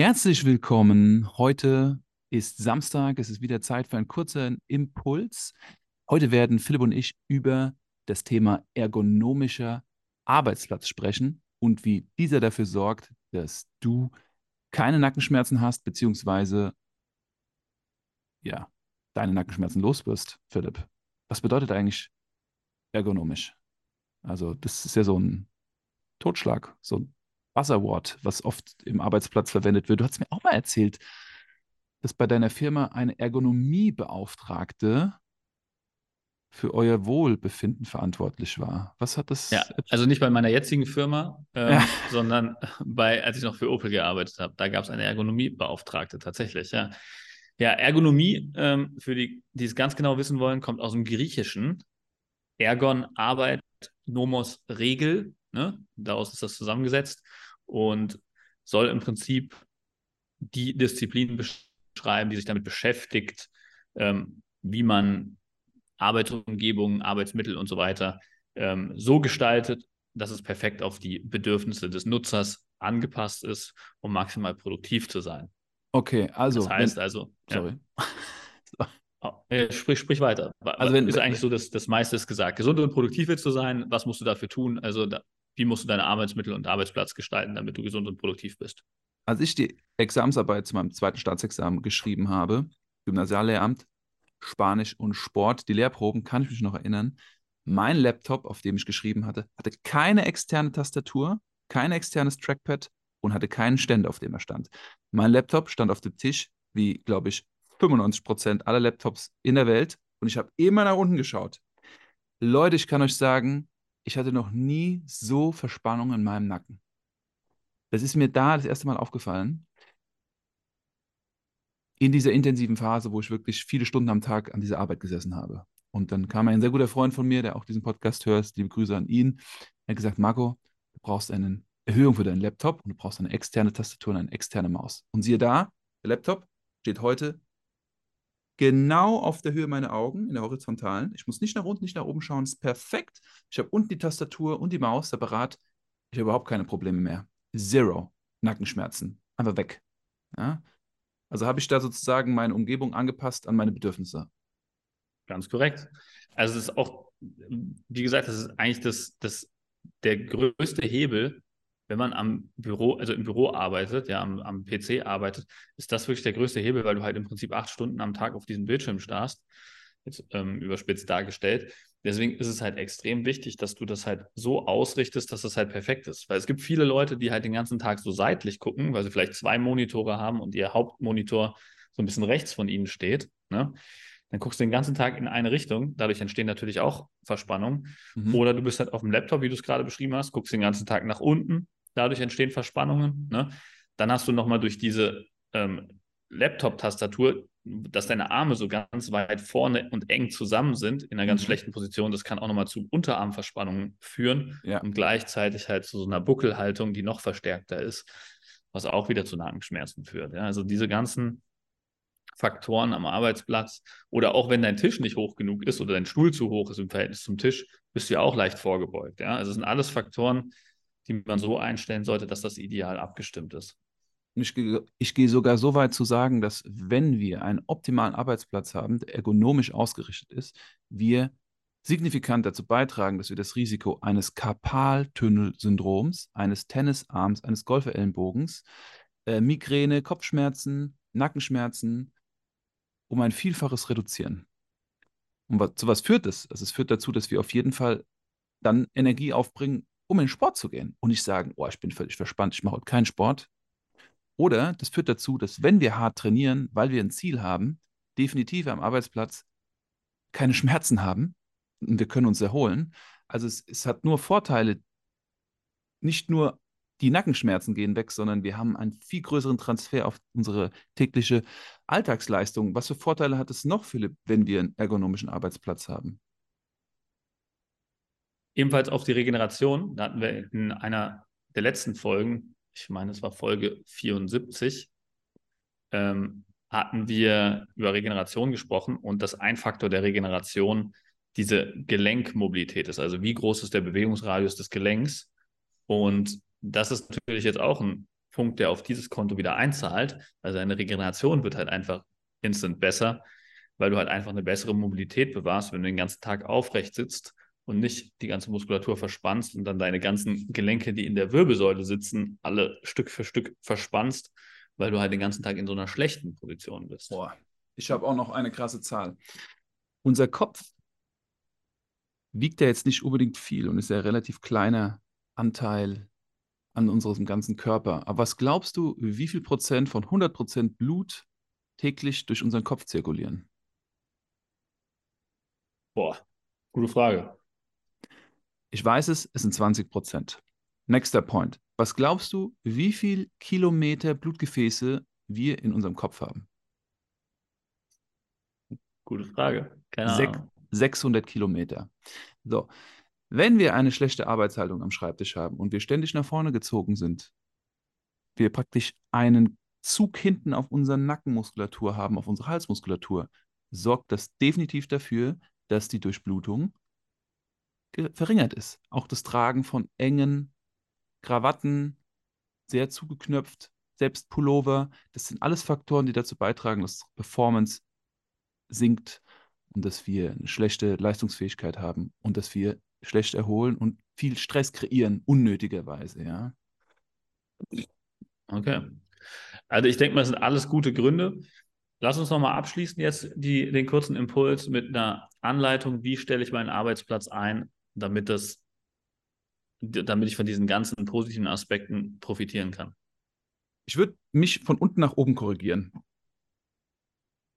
Herzlich willkommen. Heute ist Samstag. Es ist wieder Zeit für einen kurzen Impuls. Heute werden Philipp und ich über das Thema ergonomischer Arbeitsplatz sprechen und wie dieser dafür sorgt, dass du keine Nackenschmerzen hast, beziehungsweise ja, deine Nackenschmerzen los wirst, Philipp. Was bedeutet eigentlich ergonomisch? Also, das ist ja so ein Totschlag, so ein Buzzword, was oft im Arbeitsplatz verwendet wird. Du hast mir auch mal erzählt, dass bei deiner Firma eine Ergonomiebeauftragte für euer Wohlbefinden verantwortlich war. Was hat das? Ja, also nicht bei meiner jetzigen Firma, ähm, ja. sondern bei, als ich noch für Opel gearbeitet habe, da gab es eine Ergonomiebeauftragte tatsächlich, ja. Ja, Ergonomie, ähm, für die, die es ganz genau wissen wollen, kommt aus dem Griechischen. Ergon, Arbeit, Nomos, Regel. Ne? Daraus ist das zusammengesetzt und soll im Prinzip die Disziplin beschreiben, die sich damit beschäftigt, ähm, wie man Arbeitsumgebungen, Arbeitsmittel und so weiter ähm, so gestaltet, dass es perfekt auf die Bedürfnisse des Nutzers angepasst ist, um maximal produktiv zu sein. Okay, also. Das heißt wenn, also. Sorry. Ja. Oh, sprich, sprich weiter. Also wenn, ist eigentlich so, dass das meiste ist gesagt. Gesund und produktiv willst du sein, was musst du dafür tun? Also da, wie musst du deine Arbeitsmittel und Arbeitsplatz gestalten, damit du gesund und produktiv bist? Als ich die Examensarbeit zu meinem zweiten Staatsexamen geschrieben habe, Gymnasiallehramt, Spanisch und Sport, die Lehrproben, kann ich mich noch erinnern. Mein Laptop, auf dem ich geschrieben hatte, hatte keine externe Tastatur, kein externes Trackpad und hatte keinen Ständer, auf dem er stand. Mein Laptop stand auf dem Tisch, wie, glaube ich, 95 Prozent aller Laptops in der Welt. Und ich habe immer nach unten geschaut. Leute, ich kann euch sagen, ich hatte noch nie so Verspannung in meinem Nacken. Das ist mir da das erste Mal aufgefallen. In dieser intensiven Phase, wo ich wirklich viele Stunden am Tag an dieser Arbeit gesessen habe. Und dann kam ein sehr guter Freund von mir, der auch diesen Podcast hört, liebe Grüße an ihn. Er hat gesagt, Marco, du brauchst eine Erhöhung für deinen Laptop und du brauchst eine externe Tastatur und eine externe Maus. Und siehe da, der Laptop steht heute genau auf der Höhe meiner Augen, in der horizontalen. Ich muss nicht nach unten, nicht nach oben schauen, ist perfekt. Ich habe unten die Tastatur und die Maus separat. Ich habe überhaupt keine Probleme mehr. Zero Nackenschmerzen. Einfach weg. Ja? Also habe ich da sozusagen meine Umgebung angepasst an meine Bedürfnisse. Ganz korrekt. Also es ist auch, wie gesagt, das ist eigentlich das, das, der größte Hebel, wenn man am Büro, also im Büro arbeitet, ja, am, am PC arbeitet, ist das wirklich der größte Hebel, weil du halt im Prinzip acht Stunden am Tag auf diesem Bildschirm starrst, jetzt ähm, überspitzt dargestellt. Deswegen ist es halt extrem wichtig, dass du das halt so ausrichtest, dass das halt perfekt ist. Weil es gibt viele Leute, die halt den ganzen Tag so seitlich gucken, weil sie vielleicht zwei Monitore haben und ihr Hauptmonitor so ein bisschen rechts von ihnen steht. Ne? Dann guckst du den ganzen Tag in eine Richtung. Dadurch entstehen natürlich auch Verspannungen. Mhm. Oder du bist halt auf dem Laptop, wie du es gerade beschrieben hast, guckst den ganzen Tag nach unten, dadurch entstehen Verspannungen. Ne? Dann hast du nochmal durch diese ähm, Laptop-Tastatur, dass deine Arme so ganz weit vorne und eng zusammen sind, in einer ganz mhm. schlechten Position. Das kann auch nochmal zu Unterarmverspannungen führen ja. und gleichzeitig halt zu so einer Buckelhaltung, die noch verstärkter ist, was auch wieder zu Nackenschmerzen führt. Ja? Also diese ganzen Faktoren am Arbeitsplatz oder auch wenn dein Tisch nicht hoch genug ist oder dein Stuhl zu hoch ist im Verhältnis zum Tisch, bist du ja auch leicht vorgebeugt. Ja? Also es sind alles Faktoren, die man so einstellen sollte, dass das ideal abgestimmt ist. Ich, ich gehe sogar so weit zu sagen, dass wenn wir einen optimalen Arbeitsplatz haben, der ergonomisch ausgerichtet ist, wir signifikant dazu beitragen, dass wir das Risiko eines Karpaltunnelsyndroms, eines Tennisarms, eines Golferellenbogens, äh, Migräne, Kopfschmerzen, Nackenschmerzen um ein Vielfaches reduzieren. Und was, zu was führt das? Also es führt dazu, dass wir auf jeden Fall dann Energie aufbringen, um in den Sport zu gehen und nicht sagen, oh, ich bin völlig verspannt, ich mache heute keinen Sport. Oder das führt dazu, dass wenn wir hart trainieren, weil wir ein Ziel haben, definitiv am Arbeitsplatz keine Schmerzen haben und wir können uns erholen. Also es, es hat nur Vorteile, nicht nur die Nackenschmerzen gehen weg, sondern wir haben einen viel größeren Transfer auf unsere tägliche Alltagsleistung. Was für Vorteile hat es noch, Philipp, wenn wir einen ergonomischen Arbeitsplatz haben? Ebenfalls auf die Regeneration, da hatten wir in einer der letzten Folgen, ich meine, es war Folge 74, ähm, hatten wir über Regeneration gesprochen und dass ein Faktor der Regeneration diese Gelenkmobilität ist. Also wie groß ist der Bewegungsradius des Gelenks? Und das ist natürlich jetzt auch ein Punkt, der auf dieses Konto wieder einzahlt. Also deine Regeneration wird halt einfach instant besser, weil du halt einfach eine bessere Mobilität bewahrst, wenn du den ganzen Tag aufrecht sitzt und nicht die ganze Muskulatur verspannst und dann deine ganzen Gelenke, die in der Wirbelsäule sitzen, alle Stück für Stück verspannst, weil du halt den ganzen Tag in so einer schlechten Position bist. Boah, ich habe auch noch eine krasse Zahl. Unser Kopf wiegt ja jetzt nicht unbedingt viel und ist ja ein relativ kleiner Anteil an unserem ganzen Körper. Aber was glaubst du, wie viel Prozent von 100 Prozent Blut täglich durch unseren Kopf zirkulieren? Boah, gute Frage. Ich weiß es, es sind 20 Prozent. Nächster Point. Was glaubst du, wie viel Kilometer Blutgefäße wir in unserem Kopf haben? Gute Frage. Keine Sek Ahnung. 600 Kilometer. So, wenn wir eine schlechte Arbeitshaltung am Schreibtisch haben und wir ständig nach vorne gezogen sind, wir praktisch einen Zug hinten auf unsere Nackenmuskulatur haben, auf unsere Halsmuskulatur, sorgt das definitiv dafür, dass die Durchblutung verringert ist. Auch das Tragen von engen Krawatten, sehr zugeknöpft, selbst Pullover, das sind alles Faktoren, die dazu beitragen, dass Performance sinkt und dass wir eine schlechte Leistungsfähigkeit haben und dass wir schlecht erholen und viel Stress kreieren, unnötigerweise, ja. Okay. Also ich denke mal, das sind alles gute Gründe. Lass uns nochmal abschließen jetzt die, den kurzen Impuls mit einer Anleitung, wie stelle ich meinen Arbeitsplatz ein, damit das, damit ich von diesen ganzen positiven Aspekten profitieren kann. Ich würde mich von unten nach oben korrigieren.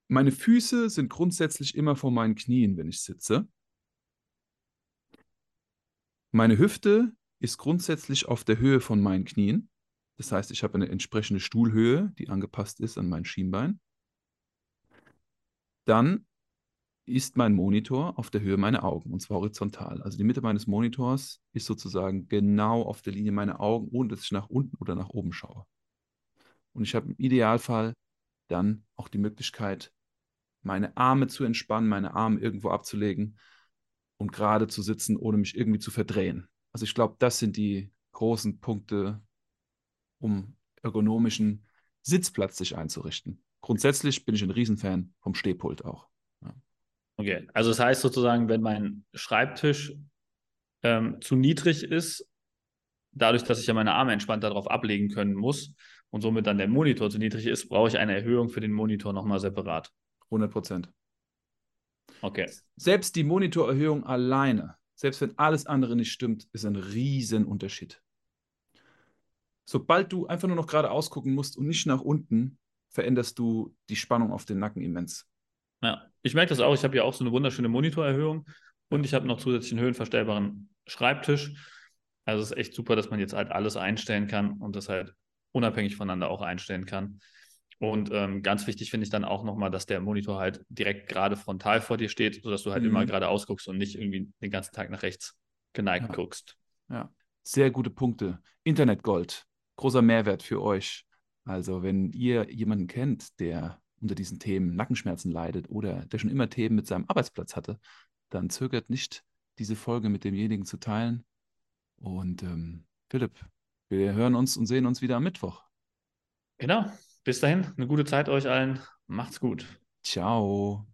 Meine Füße sind grundsätzlich immer vor meinen Knien, wenn ich sitze. Meine Hüfte ist grundsätzlich auf der Höhe von meinen Knien. Das heißt, ich habe eine entsprechende Stuhlhöhe, die angepasst ist an mein Schienbein. Dann ist mein Monitor auf der Höhe meiner Augen und zwar horizontal. Also die Mitte meines Monitors ist sozusagen genau auf der Linie meiner Augen, ohne dass ich nach unten oder nach oben schaue. Und ich habe im Idealfall dann auch die Möglichkeit, meine Arme zu entspannen, meine Arme irgendwo abzulegen und gerade zu sitzen, ohne mich irgendwie zu verdrehen. Also ich glaube, das sind die großen Punkte, um ergonomischen Sitzplatz sich einzurichten. Grundsätzlich bin ich ein Riesenfan vom Stehpult auch. Okay, also das heißt sozusagen, wenn mein Schreibtisch ähm, zu niedrig ist, dadurch, dass ich ja meine Arme entspannt darauf ablegen können muss und somit dann der Monitor zu niedrig ist, brauche ich eine Erhöhung für den Monitor nochmal separat. 100 Prozent. Okay. Selbst die Monitorerhöhung alleine, selbst wenn alles andere nicht stimmt, ist ein Riesenunterschied. Sobald du einfach nur noch geradeaus gucken musst und nicht nach unten, veränderst du die Spannung auf den Nacken immens. Ja, ich merke das auch. Ich habe ja auch so eine wunderschöne Monitorerhöhung und ich habe noch zusätzlich einen höhenverstellbaren Schreibtisch. Also es ist echt super, dass man jetzt halt alles einstellen kann und das halt unabhängig voneinander auch einstellen kann. Und ähm, ganz wichtig finde ich dann auch nochmal, dass der Monitor halt direkt gerade frontal vor dir steht, sodass du halt mhm. immer gerade ausguckst und nicht irgendwie den ganzen Tag nach rechts geneigt ja. guckst. Ja, sehr gute Punkte. Internetgold, großer Mehrwert für euch. Also, wenn ihr jemanden kennt, der unter diesen Themen Nackenschmerzen leidet oder der schon immer Themen mit seinem Arbeitsplatz hatte, dann zögert nicht, diese Folge mit demjenigen zu teilen. Und ähm, Philipp, wir hören uns und sehen uns wieder am Mittwoch. Genau. Bis dahin, eine gute Zeit euch allen. Macht's gut. Ciao.